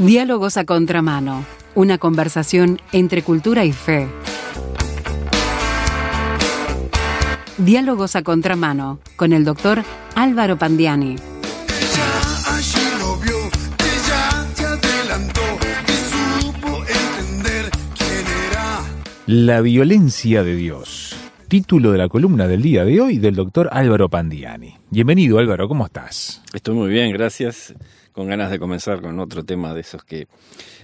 Diálogos a contramano, una conversación entre cultura y fe. Diálogos a contramano con el doctor Álvaro Pandiani. La violencia de Dios. Título de la columna del día de hoy del doctor Álvaro Pandiani. Bienvenido Álvaro, ¿cómo estás? Estoy muy bien, gracias. Con ganas de comenzar con otro tema de esos que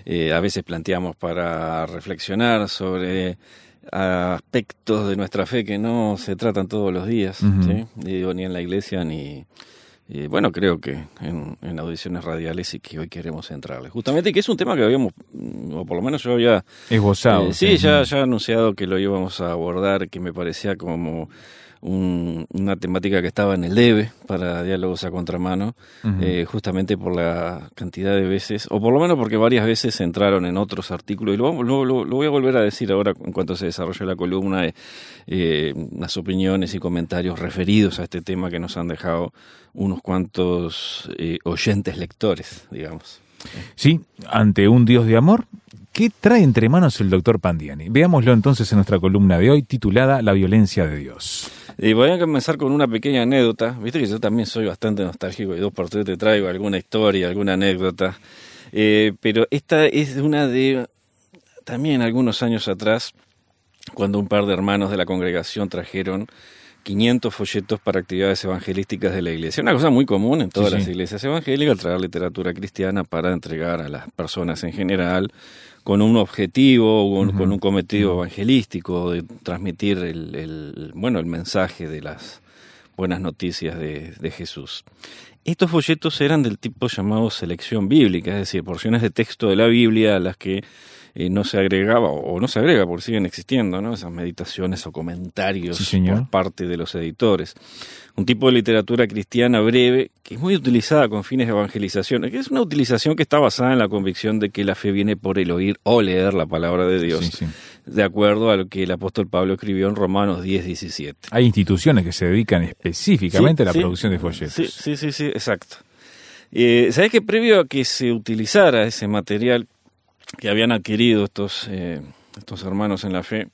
eh, a veces planteamos para reflexionar sobre aspectos de nuestra fe que no se tratan todos los días. ¿sí? Digo, ni en la iglesia ni, y, bueno, creo que en, en audiciones radiales y que hoy queremos entrarle. Justamente que es un tema que habíamos, o por lo menos yo había Esbozado. eh, sí, ya, anunciado que lo íbamos a abordar, que me parecía como un- una temática que estaba en el debe para diálogos a contramano, eh, justamente por la cantidad de veces, o por lo menos porque varias veces entraron en otros artículos, y lo, lo- lo- lo voy a volver a decir ahora en cuanto se desarrolle la columna, eh, eh, las opiniones y comentarios referidos a este tema que nos han dejado unos cuantos eh, oyentes lectores, digamos. Sí, ante un Dios de amor, ¿qué trae entre manos el doctor Pandiani? Veámoslo entonces en nuestra columna de hoy titulada La violencia de Dios. Y voy a comenzar con una pequeña anécdota. Viste que yo también soy bastante nostálgico y dos por tres te traigo alguna historia, alguna anécdota. Eh, pero esta es una de también algunos años atrás, cuando un par de hermanos de la congregación trajeron 500 folletos para actividades evangelísticas de la iglesia. Una cosa muy común en todas Sí, las sí. iglesias evangélicas, traer literatura cristiana para entregar a las personas en general con un objetivo, con, Ujú. con un cometido evangelístico, de transmitir el, el- bueno, el mensaje de las buenas noticias de, de Jesús. Estos folletos eran del tipo llamado selección bíblica, es decir, porciones de texto de la Biblia a las que eh, no se agregaba, o no se agrega porque siguen existiendo, ¿no? Esas meditaciones o comentarios Sí, señor. por parte de los editores. Un tipo de literatura cristiana breve que es muy utilizada con fines de evangelización, que es una utilización que está basada en la convicción de que la fe viene por el oír o leer la palabra de Dios, Sí, sí. de acuerdo a lo que el apóstol Pablo escribió en Romanos 10, 17. Hay instituciones que se dedican específicamente a la producción de folletos. Sí, sí, sí, sí, exacto. Eh, ¿Sabes que previo a que se utilizara ese material que habían adquirido estos, eh, estos hermanos en la fe,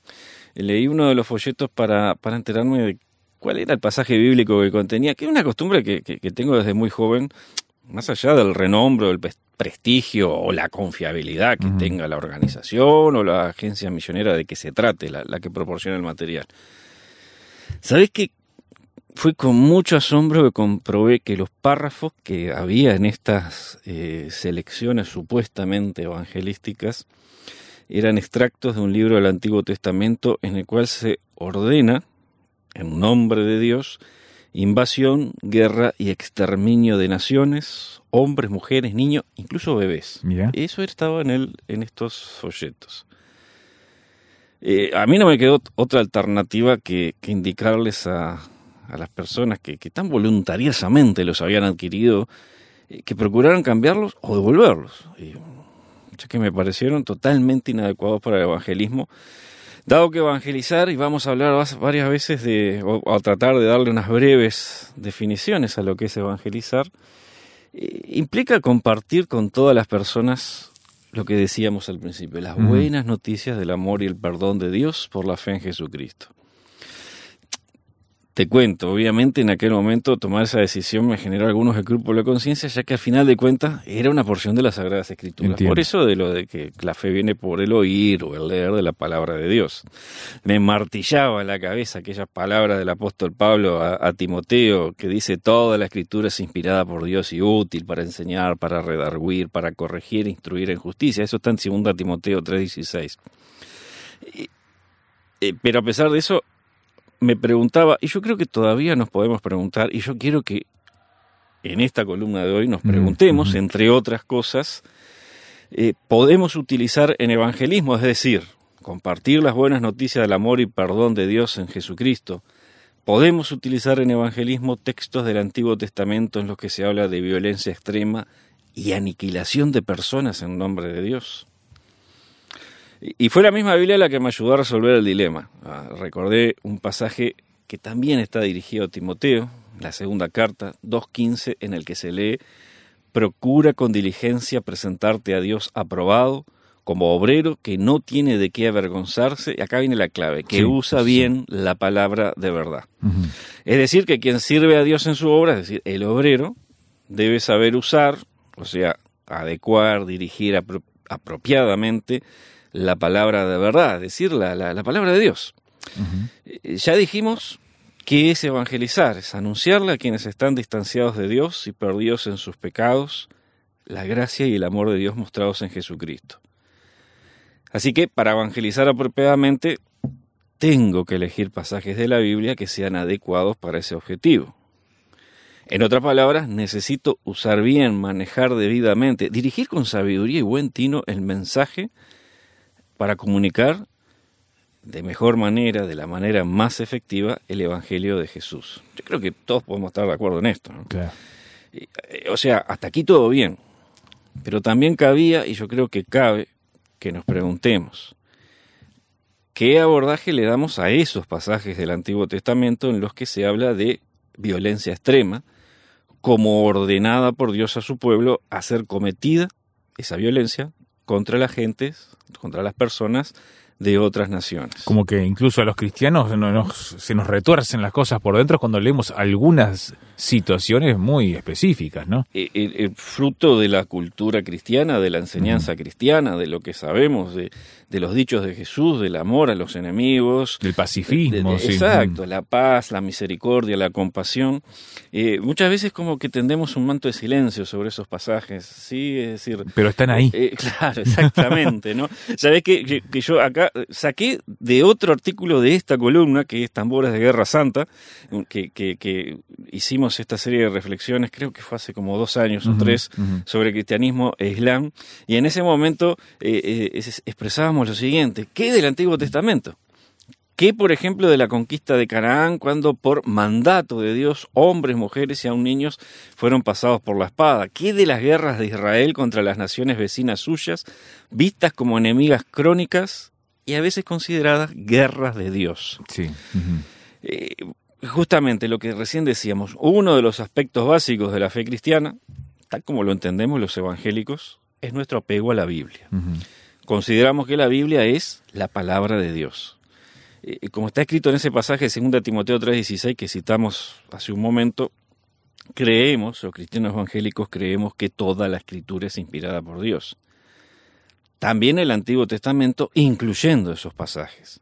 eh, leí uno de los folletos para, para enterarme de cuál era el pasaje bíblico que contenía, que es una costumbre que, que- que tengo desde muy joven, más allá del renombre, el pres- prestigio o la confiabilidad que tenga la organización o la agencia misionera de que se trate, la, la que proporciona el material. ¿Sabes que fue con mucho asombro que comprobé que los párrafos que había en estas eh, selecciones supuestamente evangelísticas eran extractos de un libro del Antiguo Testamento en el cual se ordena, en nombre de Dios, invasión, guerra y exterminio de naciones, hombres, mujeres, niños, incluso bebés. Mira. Eso estaba en, el, en estos folletos. Eh, a mí no me quedó otra alternativa que, que indicarles a, a las personas que, que tan voluntariosamente los habían adquirido, eh, que procuraran cambiarlos o devolverlos. Y, ya que me parecieron totalmente inadecuados para el evangelismo. Dado que evangelizar, y vamos a hablar varias veces de, o, a tratar de darle unas breves definiciones a lo que es evangelizar, eh, implica compartir con todas las personas lo que decíamos al principio, las buenas noticias del amor y el perdón de Dios por la fe en Jesucristo. Te cuento, obviamente en aquel momento tomar esa decisión me generó algunos escrúpulos de conciencia, ya que al final de cuentas era una porción de las Sagradas Escrituras. Entiendo. Por eso de lo de que la fe viene por el oír o el leer de la palabra de Dios. Me martillaba en la cabeza aquellas palabras del apóstol Pablo a, a Timoteo, que dice toda la escritura es inspirada por Dios y útil para enseñar, para redarguir, para corregir e instruir en justicia. Eso está en 2 Timoteo 3:16. Y- eh, Pero a pesar de eso, me preguntaba, y yo creo que todavía nos podemos preguntar, y yo quiero que en esta columna de hoy nos Mm, preguntemos, entre otras cosas, eh, podemos utilizar en evangelismo, es decir, compartir las buenas noticias del amor y perdón de Dios en Jesucristo. Podemos utilizar en evangelismo textos del Antiguo Testamento en los que se habla de violencia extrema y aniquilación de personas en nombre de Dios. Y fue la misma Biblia la que me ayudó a resolver el dilema. Ah, recordé un pasaje que también está dirigido a Timoteo, la segunda carta, 2.15, en el que se lee, procura con diligencia presentarte a Dios aprobado, como obrero que no tiene de qué avergonzarse, y acá viene la clave, que Sí, usa sí. bien la palabra de verdad. Es decir, que quien sirve a Dios en su obra, es decir, el obrero, debe saber usar, o sea, adecuar, dirigir apro- apropiadamente la palabra de verdad, decir, la, la- la palabra de Dios. Eh, Ya dijimos que es evangelizar, es anunciarle a quienes están distanciados de Dios y perdidos en sus pecados, la gracia y el amor de Dios mostrados en Jesucristo. Así que para evangelizar apropiadamente, tengo que elegir pasajes de la Biblia que sean adecuados para ese objetivo. En otras palabras, necesito usar bien, manejar debidamente, dirigir con sabiduría y buen tino el mensaje para comunicar de mejor manera, de la manera más efectiva, el Evangelio de Jesús. Yo creo que todos podemos estar de acuerdo en esto. ¿no? Claro. Eh, O sea, hasta aquí todo bien. Pero también cabía, y yo creo que cabe, que nos preguntemos, ¿qué abordaje le damos a esos pasajes del Antiguo Testamento en los que se habla de violencia extrema, como ordenada por Dios a su pueblo a ser cometida esa violencia contra las gentes, contra las personas de otras naciones? Como que incluso a los cristianos no- nos- se nos retuercen las cosas por dentro cuando leemos algunas situaciones muy específicas, ¿no? el, el- el fruto de la cultura cristiana, de la enseñanza cristiana, de lo que sabemos, de, de los dichos de Jesús, del amor a los enemigos. Del pacifismo, de- de- sí. Exacto, la paz, la misericordia, la compasión. Eh, muchas veces como que tendemos un manto de silencio sobre esos pasajes, ¿sí? Es decir, Pero están ahí. eh, claro, exactamente, ¿no? Sabés que- que yo acá saqué de otro artículo de esta columna, que es Tambores de Guerra Santa, que, que- que hicimos esta serie de reflexiones, creo que fue hace como dos años o tres, sobre cristianismo e islam, y en ese momento eh, eh, es- expresábamos lo siguiente, ¿qué del Antiguo Testamento? ¿Qué, por ejemplo, de la conquista de Canaán, cuando por mandato de Dios, hombres, mujeres y aun niños fueron pasados por la espada? ¿Qué de las guerras de Israel contra las naciones vecinas suyas, vistas como enemigas crónicas y a veces consideradas guerras de Dios? Sí. Eh, justamente lo que recién decíamos, uno de los aspectos básicos de la fe cristiana, tal como lo entendemos los evangélicos, es nuestro apego a la Biblia. Consideramos que la Biblia es la palabra de Dios. Eh, como está escrito en ese pasaje de 2 Timoteo 3:16 que citamos hace un momento, creemos, los cristianos evangélicos creemos que toda la escritura es inspirada por Dios. También el Antiguo Testamento, incluyendo esos pasajes.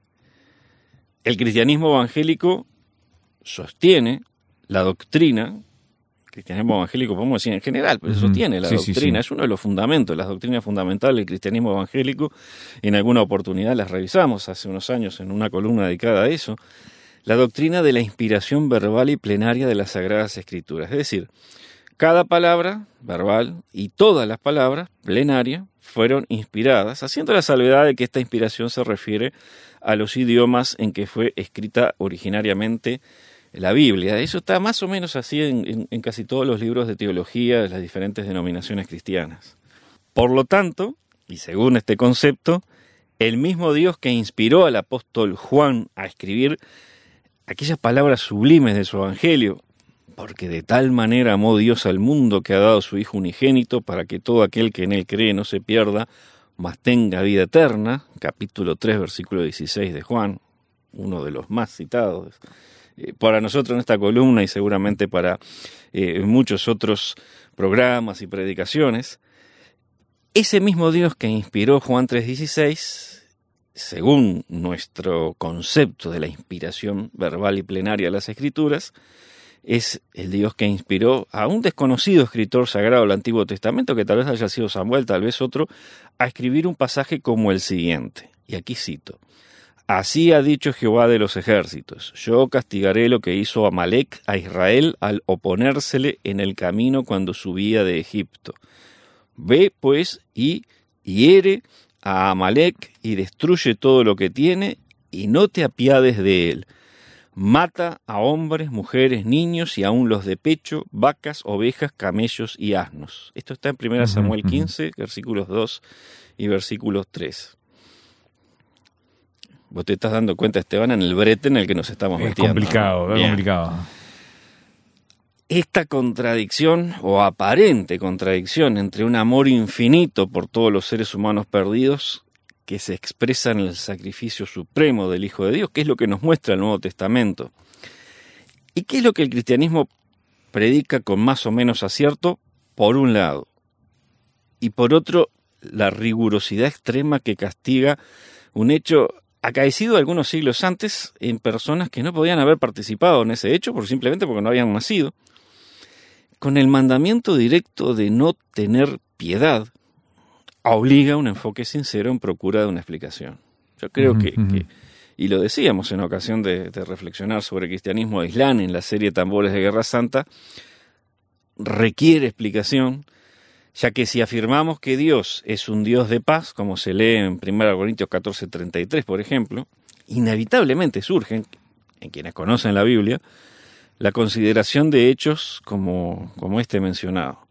El cristianismo evangélico sostiene la doctrina, cristianismo evangélico podemos decir en general, pero sostiene la Sí, sí, doctrina, sí. es uno de los fundamentos, las doctrinas fundamentales del cristianismo evangélico. En alguna oportunidad las revisamos hace unos años en una columna dedicada a eso. La doctrina de la inspiración verbal y plenaria de las Sagradas Escrituras. Es decir, cada palabra verbal y todas las palabras plenaria fueron inspiradas, haciendo la salvedad de que esta inspiración se refiere a los idiomas en que fue escrita originariamente la Biblia. Eso está más o menos así en, en- en casi todos los libros de teología de las diferentes denominaciones cristianas. Por lo tanto, y según este concepto, el mismo Dios que inspiró al apóstol Juan a escribir aquellas palabras sublimes de su evangelio, porque de tal manera amó Dios al mundo que ha dado su Hijo unigénito para que todo aquel que en él cree no se pierda, mas tenga vida eterna, capítulo 3, versículo 16 de Juan, uno de los más citados eh, para nosotros en esta columna y seguramente para eh, muchos otros programas y predicaciones. Ese mismo Dios que inspiró Juan 3:16, según nuestro concepto de la inspiración verbal y plenaria de las Escrituras, es el Dios que inspiró a un desconocido escritor sagrado del Antiguo Testamento, que tal vez haya sido Samuel, tal vez otro, a escribir un pasaje como el siguiente. Y aquí cito. Así ha dicho Jehová de los ejércitos, yo castigaré lo que hizo Amalek a Israel al oponérsele en el camino cuando subía de Egipto. Ve pues y hiere a Amalek y destruye todo lo que tiene y no te apiades de él. Mata a hombres, mujeres, niños y aun los de pecho, vacas, ovejas, camellos y asnos. Esto está en 1 Ujú, Samuel ujú. 15, versículos 2 y versículos 3. Vos te estás dando cuenta, Esteban, en el brete en el que nos estamos Es metiendo. ¿no? complicado, es complicado. esta contradicción o aparente contradicción entre un amor infinito por todos los seres humanos perdidos que se expresa en el sacrificio supremo del Hijo de Dios, que es lo que nos muestra el Nuevo Testamento, y qué es lo que el cristianismo predica con más o menos acierto, por un lado, y por otro, la rigurosidad extrema que castiga un hecho acaecido algunos siglos antes en personas que no podían haber participado en ese hecho por simplemente porque no habían nacido, con el mandamiento directo de no tener piedad, obliga a un enfoque sincero en procura de una explicación. Yo creo que, que, y lo decíamos en ocasión de, de reflexionar sobre el cristianismo de Islam en la serie Tambores de Guerra Santa, requiere explicación, ya que si afirmamos que Dios es un Dios de paz, como se lee en 1 Corintios 14:33, por ejemplo, inevitablemente surgen, en quienes conocen la Biblia, la consideración de hechos como, como este mencionado.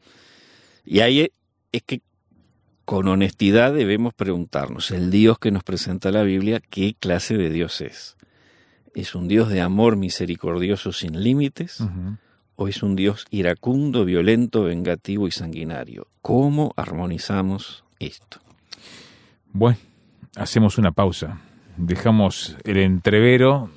Y ahí es que con honestidad debemos preguntarnos, el Dios que nos presenta la Biblia, ¿qué clase de Dios es? ¿Es un Dios de amor misericordioso sin límites? Uh -huh. ¿O es un Dios iracundo, violento, vengativo y sanguinario? ¿Cómo armonizamos esto? Bueno, hacemos una pausa. Dejamos el entrevero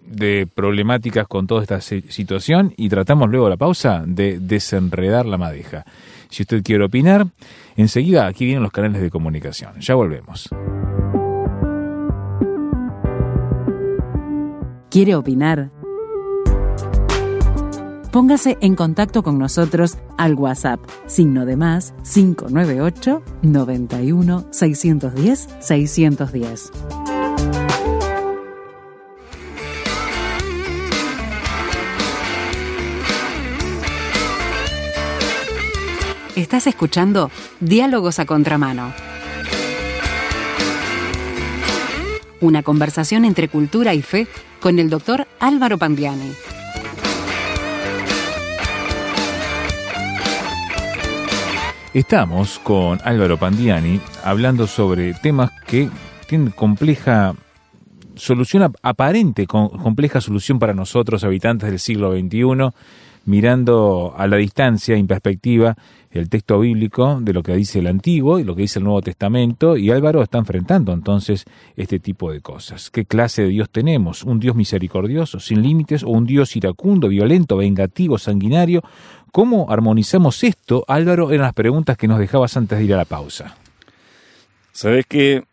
de problemáticas con toda esta situación y tratamos luego la pausa de desenredar la madeja. Si usted quiere opinar, enseguida aquí vienen los canales de comunicación. Ya volvemos. ¿Quiere opinar? Póngase en contacto con nosotros al WhatsApp, signo de más 598 91 610 610. Estás escuchando Diálogos a Contramano. Una conversación entre cultura y fe con el doctor Álvaro Pandiani. Estamos con Álvaro Pandiani hablando sobre temas que tienen compleja solución aparente, compleja solución para nosotros, habitantes del siglo XXI, mirando a la distancia, en perspectiva, el texto bíblico de lo que dice el Antiguo y lo que dice el Nuevo Testamento, y Álvaro está enfrentando entonces este tipo de cosas. ¿Qué clase de Dios tenemos? ¿Un Dios misericordioso, sin límites, o un Dios iracundo, violento, vengativo, sanguinario? ¿Cómo armonizamos esto, Álvaro? Eran las preguntas que nos dejabas antes de ir a la pausa. Sabes que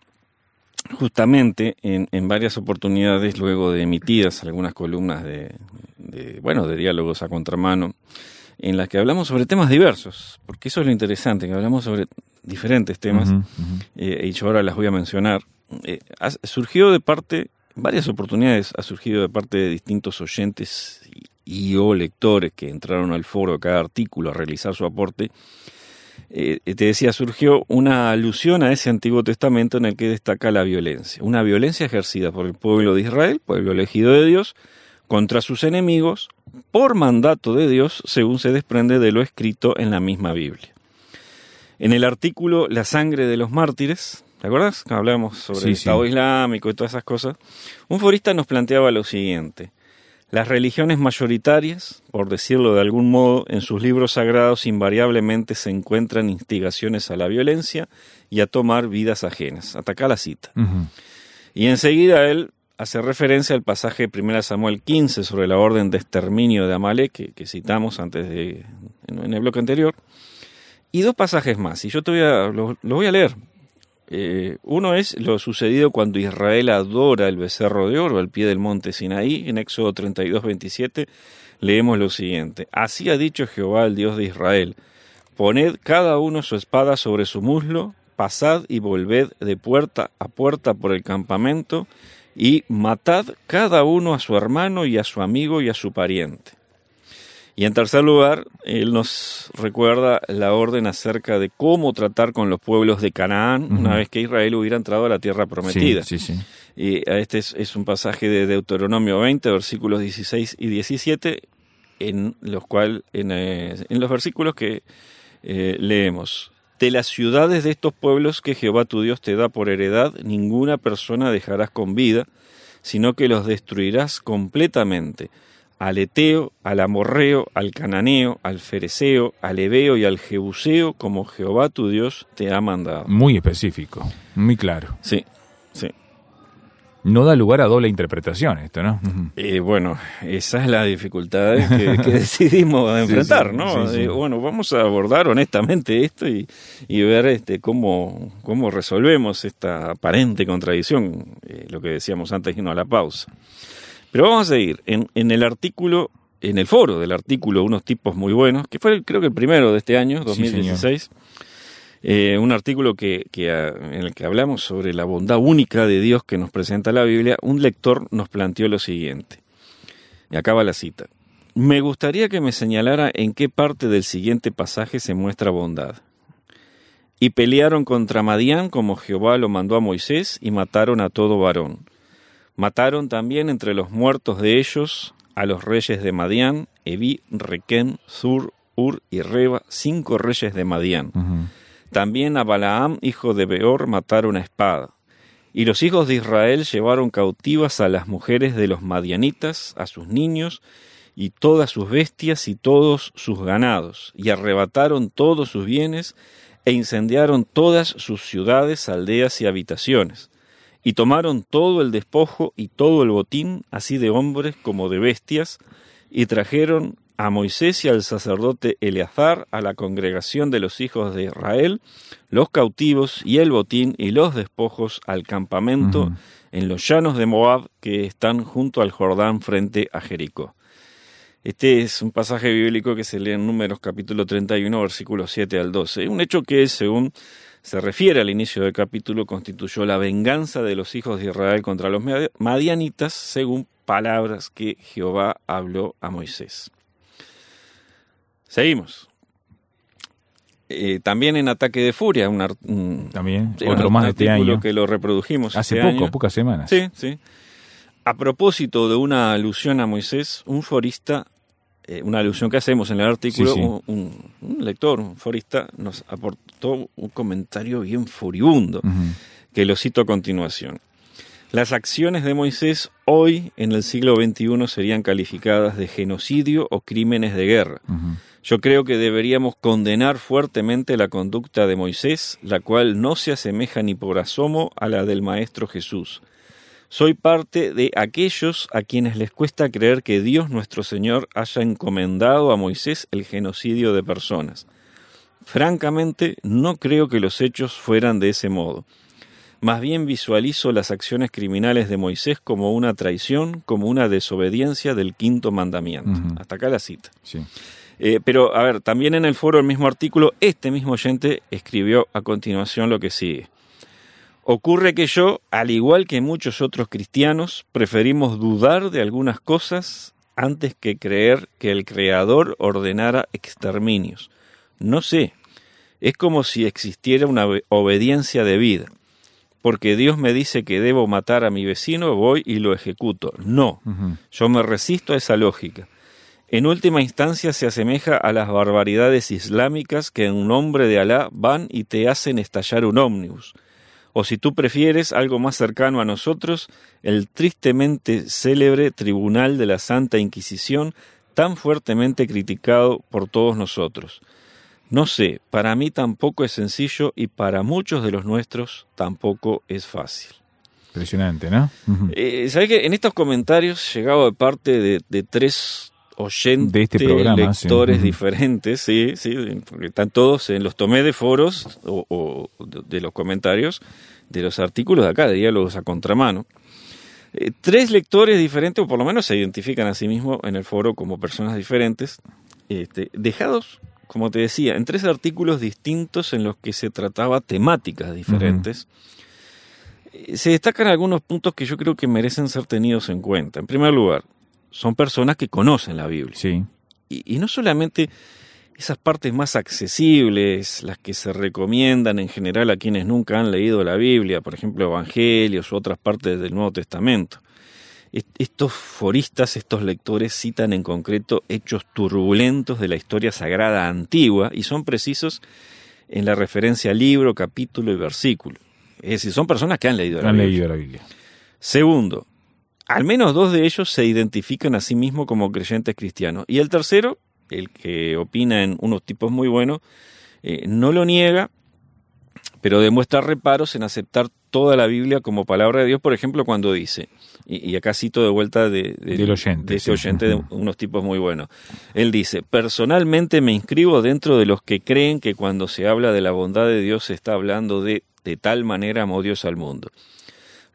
justamente en, en varias oportunidades, luego de emitidas algunas columnas de, de, bueno, de diálogos a contramano, en las que hablamos sobre temas diversos, porque eso es lo interesante, que hablamos sobre diferentes temas, uh -huh, uh -huh. Eh, y yo ahora las voy a mencionar. Eh, ha, surgió de parte, varias oportunidades, ha surgido de parte de distintos oyentes y, y o lectores que entraron al foro de cada artículo a realizar su aporte, eh, te decía, surgió una alusión a ese Antiguo Testamento en el que destaca la violencia, una violencia ejercida por el pueblo de Israel, pueblo elegido de Dios, contra sus enemigos, por mandato de Dios, según se desprende de lo escrito en la misma Biblia. En el artículo La sangre de los mártires, ¿te acuerdas? Hablamos sobre sí, el Estado sí. Islámico y todas esas cosas. Un forista nos planteaba lo siguiente. Las religiones mayoritarias, por decirlo de algún modo, en sus libros sagrados invariablemente se encuentran instigaciones a la violencia y a tomar vidas ajenas. Ataca la cita. Uh -huh. Y enseguida él hace referencia al pasaje de 1 Samuel 15 sobre la orden de exterminio de Amalek que, que citamos antes de, en, en, el bloque anterior. Y dos pasajes más. Y yo te voy a, lo, lo voy a leer eh, uno es lo sucedido cuando Israel adora el becerro de oro al pie del monte Sinaí. En Éxodo 32, 27 leemos lo siguiente. Así ha dicho Jehová, el Dios de Israel. Poned cada uno su espada sobre su muslo, pasad y volved de puerta a puerta por el campamento, y matad cada uno a su hermano y a su amigo y a su pariente. Y en tercer lugar, él nos recuerda la orden acerca de cómo tratar con los pueblos de Canaán uh -huh. una vez que Israel hubiera entrado a la tierra prometida. Sí, sí, sí. Y este es, es, un pasaje de Deuteronomio 20, versículos 16 y 17, en los cuales, en, eh, en, los versículos que eh, leemos. De las ciudades de estos pueblos que Jehová tu Dios te da por heredad, ninguna persona dejarás con vida, sino que los destruirás completamente al Eteo, al Amorreo, al Cananeo, al Fereceo, al Ebeo y al Jebuseo, como Jehová tu Dios te ha mandado. Muy específico, muy claro. Sí, sí. No da lugar a doble interpretación esto, ¿no? Eh, bueno, esa es la dificultad que, que decidimos enfrentar, sí, ¿no? sí. Eh, bueno, vamos a abordar honestamente esto y, y ver este, cómo, cómo resolvemos esta aparente contradicción, eh, lo que decíamos antes y no a la pausa. Pero vamos a seguir. En, en el artículo, en el foro del artículo, unos tipos muy buenos, que fue el- creo que el primero de este año, Sí, 2016. Eh, un artículo que, que, ah, en el que hablamos sobre la bondad única de Dios que nos presenta la Biblia, un lector nos planteó lo siguiente. Y acaba la cita. Me gustaría que me señalara en qué parte del siguiente pasaje se muestra bondad. Y pelearon contra Madián como Jehová lo mandó a Moisés y mataron a todo varón. Mataron también entre los muertos de ellos a los reyes de Madián, Evi, Requén, Sur, Ur y Reba, cinco reyes de Madián. También a Balaam, hijo de Beor, mataron a espada. Y los hijos de Israel llevaron cautivas a las mujeres de los madianitas, a sus niños, y todas sus bestias y todos sus ganados, y arrebataron todos sus bienes, e incendiaron todas sus ciudades, aldeas y habitaciones. Y tomaron todo el despojo y todo el botín, así de hombres como de bestias, y trajeron a Moisés y al sacerdote Eleazar, a la congregación de los hijos de Israel, los cautivos y el botín y los despojos al campamento en los llanos de Moab que están junto al Jordán frente a Jericó. Este es un pasaje bíblico que se lee en Números capítulo 31, versículos 7 al 12. Un hecho que, según se refiere al inicio del capítulo, constituyó la venganza de los hijos de Israel contra los madi- madianitas, según palabras que Jehová habló a Moisés. Seguimos. Eh, también en Ataque de Furia, un, También, sí, otro un más este artículo año. que lo reprodujimos Hace este poco, año. pocas semanas. Sí, sí. A propósito de una alusión a Moisés, un forista, eh, una alusión que hacemos en el artículo, Sí, sí. Un, lector, un forista, nos aportó un comentario bien furibundo, que lo cito a continuación. Las acciones de Moisés hoy, en el siglo XXI, serían calificadas de genocidio o crímenes de guerra. Yo creo que deberíamos condenar fuertemente la conducta de Moisés, la cual no se asemeja ni por asomo a la del Maestro Jesús. Soy parte de aquellos a quienes les cuesta creer que Dios nuestro Señor haya encomendado a Moisés el genocidio de personas. Francamente, no creo que los hechos fueran de ese modo. Más bien visualizo las acciones criminales de Moisés como una traición, como una desobediencia del quinto mandamiento. Hasta acá la cita. Sí. Eh, pero, a ver, también en el foro del mismo artículo, este mismo oyente escribió a continuación lo que sigue. Ocurre que yo, al igual que muchos otros cristianos, preferimos dudar de algunas cosas antes que creer que el Creador ordenara exterminios. No sé, es como si existiera una obe- obediencia debida. Porque Dios me dice que debo matar a mi vecino, voy y lo ejecuto. No, yo me resisto a esa lógica. En última instancia se asemeja a las barbaridades islámicas que en nombre de Alá van y te hacen estallar un ómnibus. O si tú prefieres algo más cercano a nosotros, el tristemente célebre Tribunal de la Santa Inquisición, tan fuertemente criticado por todos nosotros. No sé, para mí tampoco es sencillo y para muchos de los nuestros tampoco es fácil. Impresionante, ¿no? Eh, ¿Sabes que en estos comentarios llegado de parte de, de tres oyentes, De este programa, lectores diferentes, sí, sí, porque están todos, en los tomé de foros o, o de, de los comentarios de los artículos de acá, de diálogos a contramano. Eh, tres lectores diferentes, o por lo menos se identifican a sí mismos en el foro como personas diferentes, este, dejados, como te decía, en tres artículos distintos en los que se trataba temáticas diferentes. Eh, Se destacan algunos puntos que yo creo que merecen ser tenidos en cuenta. En primer lugar, son personas que conocen la Biblia. Sí. Y, y no solamente esas partes más accesibles, las que se recomiendan en general a quienes nunca han leído la Biblia, por ejemplo, Evangelios u otras partes del Nuevo Testamento. Est- Estos foristas, estos lectores citan en concreto hechos turbulentos de la historia sagrada antigua y son precisos en la referencia al libro, capítulo y versículo. Es decir, son personas que han leído la Han Biblia. leído la Biblia. Segundo, al menos dos de ellos se identifican a sí mismos como creyentes cristianos. Y el tercero, el que opina en unos tipos muy buenos, eh, no lo niega, pero demuestra reparos en aceptar toda la Biblia como palabra de Dios, por ejemplo, cuando dice, y, acá cito de vuelta de, Del oyente, de ese sí. oyente, de unos tipos muy buenos. Él dice, personalmente me inscribo dentro de los que creen que cuando se habla de la bondad de Dios se está hablando de de tal manera amó Dios al mundo.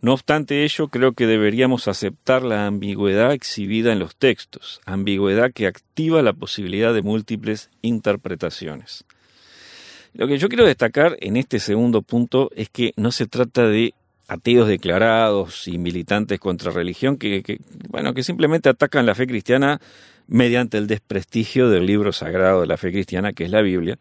No obstante ello, creo que deberíamos aceptar la ambigüedad exhibida en los textos, ambigüedad que activa la posibilidad de múltiples interpretaciones. Lo que yo quiero destacar en este segundo punto es que no se trata de ateos declarados y militantes contra religión que, bueno, que simplemente atacan la fe cristiana mediante el desprestigio del libro sagrado de la fe cristiana, que es la Biblia,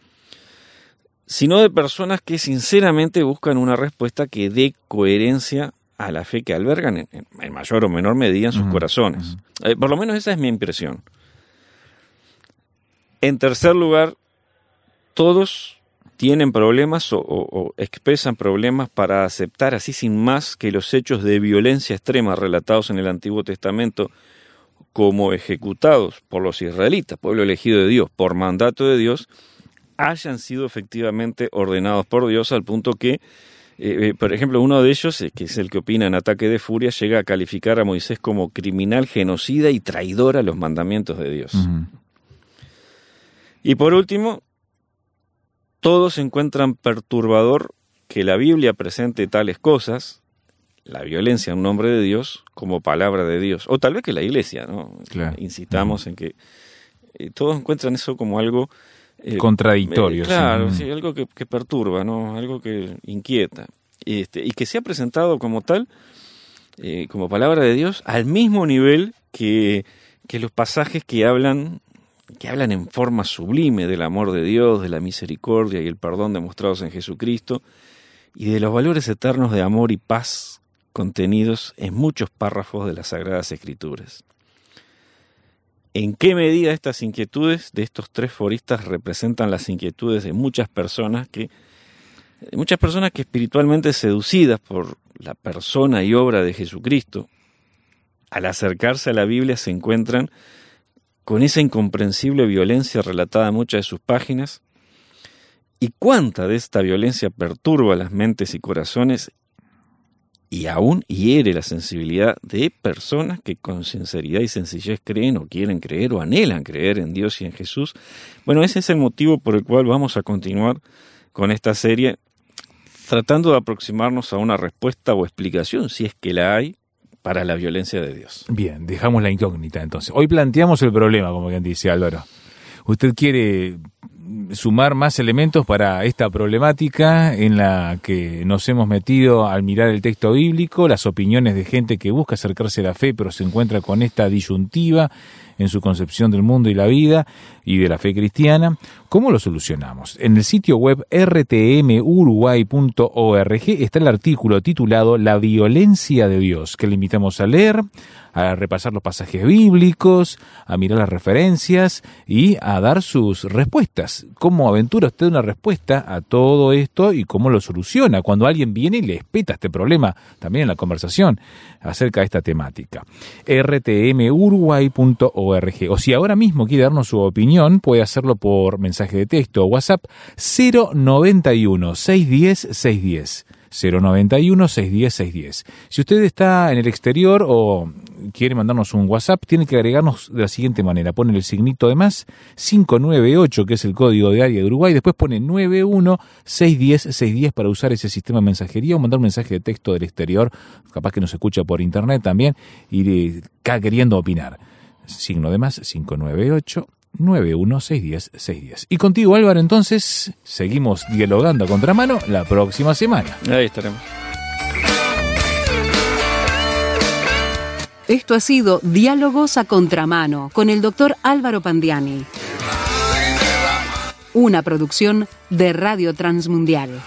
sino de personas que sinceramente buscan una respuesta que dé coherencia a la fe que albergan en, en mayor o menor medida en sus corazones. Eh, por lo menos esa es mi impresión. En tercer lugar, todos tienen problemas o, o- o expresan problemas para aceptar así sin más que los hechos de violencia extrema relatados en el Antiguo Testamento como ejecutados por los israelitas, pueblo elegido de Dios, por mandato de Dios, hayan sido efectivamente ordenados por Dios al punto que, eh, eh, por ejemplo, uno de ellos, eh, que es el que opina en Ataque de Furia, llega a calificar a Moisés como criminal, genocida y traidor a los mandamientos de Dios. Y por último, todos encuentran perturbador que la Biblia presente tales cosas, la violencia en nombre de Dios, como palabra de Dios. O tal vez que la iglesia, ¿no? Claro. Insistamos en que eh, todos encuentran eso como algo... eh, Contradictorio. eh, claro, sí, algo que, que perturba, ¿no? Algo que inquieta. Este, y que se ha presentado como tal, eh, como palabra de Dios, al mismo nivel que, que los pasajes que hablan, que hablan en forma sublime del amor de Dios, de la misericordia y el perdón demostrados en Jesucristo, y de los valores eternos de amor y paz contenidos en muchos párrafos de las Sagradas Escrituras. ¿En qué medida estas inquietudes de estos tres foristas representan las inquietudes de muchas personas que muchas personas que espiritualmente seducidas por la persona y obra de Jesucristo, al acercarse a la Biblia se encuentran con esa incomprensible violencia relatada en muchas de sus páginas? ¿Y cuánta de esta violencia perturba las mentes y corazones y aún hiere la sensibilidad de personas que con sinceridad y sencillez creen o quieren creer o anhelan creer en Dios y en Jesús? Bueno, ese es el motivo por el cual vamos a continuar con esta serie tratando de aproximarnos a una respuesta o explicación, si es que la hay, para la violencia de Dios. Bien, dejamos la incógnita entonces. Hoy planteamos el problema, como quien dice Álvaro. ¿Usted quiere sumar más elementos para esta problemática en la que nos hemos metido al mirar el texto bíblico, las opiniones de gente que busca acercarse a la fe pero se encuentra con esta disyuntiva en su concepción del mundo y la vida y de la fe cristiana? ¿Cómo lo solucionamos? En el sitio web rtmuruguay.org está el artículo titulado La violencia de Dios, que le invitamos a leer, a repasar los pasajes bíblicos, a mirar las referencias y a dar sus respuestas. ¿Cómo aventura usted una respuesta a todo esto y cómo lo soluciona cuando alguien viene y le espeta este problema también en la conversación acerca de esta temática? rtmuruguay.org. O si ahora mismo quiere darnos su opinión, puede hacerlo por mensaje de texto o WhatsApp 091 610 610. 091 610 610. Si usted está en el exterior o quiere mandarnos un WhatsApp, tiene que agregarnos de la siguiente manera. Pone el signito de más 598, que es el código de área de Uruguay, después pone 91 610 610 para usar ese sistema de mensajería o mandar un mensaje de texto del exterior, capaz que nos escucha por internet también y está queriendo opinar. Signo de más 598 91610 Y contigo Álvaro, entonces seguimos dialogando a contramano la próxima semana. Ahí estaremos. Esto ha sido Diálogos a Contramano con el doctor Álvaro Pandiani. Una producción de Radio Transmundial.